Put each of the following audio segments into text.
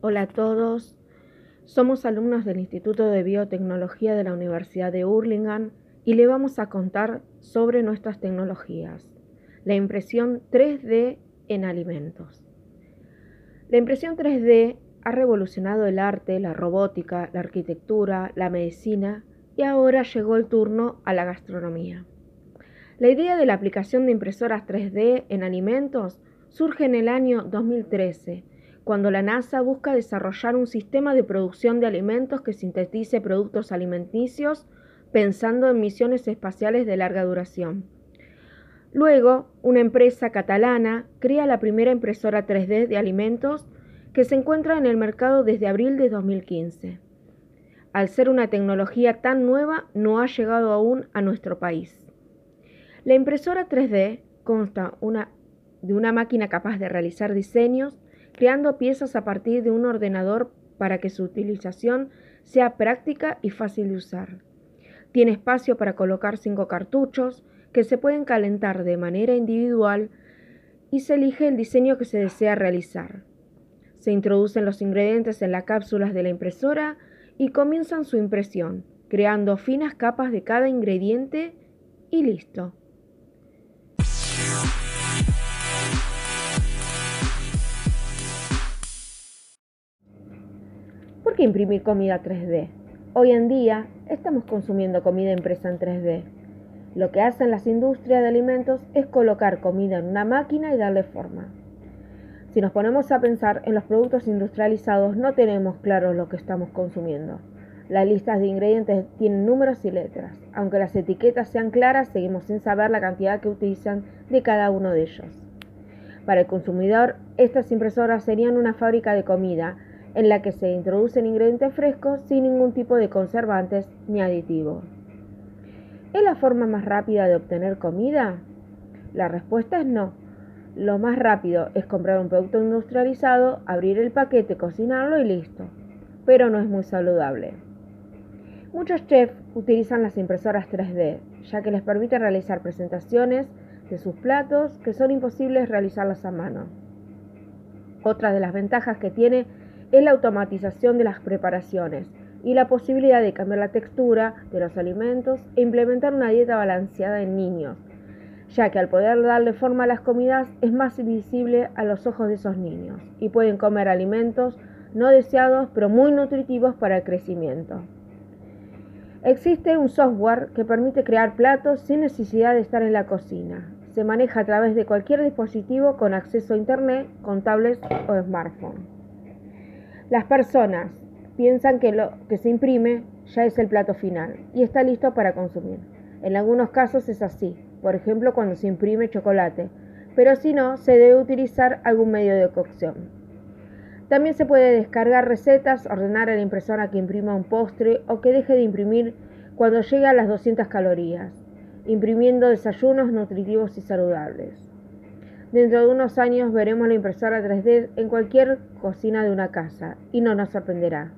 Hola a todos, somos alumnos del Instituto de Biotecnología de la Universidad de Hurlingham y le vamos a contar sobre nuestras tecnologías, la impresión 3D en alimentos. La impresión 3D ha revolucionado el arte, la robótica, la arquitectura, la medicina y ahora llegó el turno a la gastronomía. La idea de la aplicación de impresoras 3D en alimentos surge en el año 2013 cuando la NASA busca desarrollar un sistema de producción de alimentos que sintetice productos alimenticios pensando en misiones espaciales de larga duración. Luego, una empresa catalana crea la primera impresora 3D de alimentos que se encuentra en el mercado desde abril de 2015. Al ser una tecnología tan nueva, no ha llegado aún a nuestro país. La impresora 3D consta de una máquina capaz de realizar diseños, creando piezas a partir de un ordenador para que su utilización sea práctica y fácil de usar. Tiene espacio para colocar cinco cartuchos que se pueden calentar de manera individual y se elige el diseño que se desea realizar. Se introducen los ingredientes en las cápsulas de la impresora y comienzan su impresión, creando finas capas de cada ingrediente y listo. Qué imprimir comida 3D? Hoy en día estamos consumiendo comida impresa en 3D. Lo que hacen las industrias de alimentos es colocar comida en una máquina y darle forma. Si nos ponemos a pensar en los productos industrializados no tenemos claro lo que estamos consumiendo. Las listas de ingredientes tienen números y letras. Aunque las etiquetas sean claras, seguimos sin saber la cantidad que utilizan de cada uno de ellos. Para el consumidor, estas impresoras serían una fábrica de comida en la que se introducen ingredientes frescos sin ningún tipo de conservantes ni aditivos. ¿Es la forma más rápida de obtener comida? La respuesta es no. Lo más rápido es comprar un producto industrializado, abrir el paquete, cocinarlo y listo. Pero no es muy saludable. Muchos chefs utilizan las impresoras 3D, ya que les permite realizar presentaciones de sus platos que son imposibles realizarlas a mano. Otra de las ventajas que tiene es la automatización de las preparaciones y la posibilidad de cambiar la textura de los alimentos e implementar una dieta balanceada en niños, ya que al poder darle forma a las comidas es más visible a los ojos de esos niños y pueden comer alimentos no deseados pero muy nutritivos para el crecimiento. Existe un software que permite crear platos sin necesidad de estar en la cocina. Se maneja a través de cualquier dispositivo con acceso a Internet, con tablets o smartphone. Las personas piensan que lo que se imprime ya es el plato final y está listo para consumir. En algunos casos es así, por ejemplo cuando se imprime chocolate, pero si no, se debe utilizar algún medio de cocción. También se puede descargar recetas, ordenar a la impresora que imprima un postre o que deje de imprimir cuando llegue a las 200 calorías, imprimiendo desayunos nutritivos y saludables. Dentro de unos años veremos la impresora 3D en cualquier cocina de una casa y no nos sorprenderá.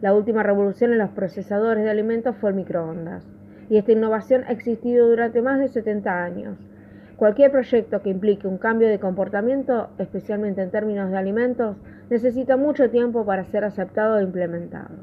La última revolución en los procesadores de alimentos fue el microondas y esta innovación ha existido durante más de 70 años. Cualquier proyecto que implique un cambio de comportamiento, especialmente en términos de alimentos, necesita mucho tiempo para ser aceptado e implementado.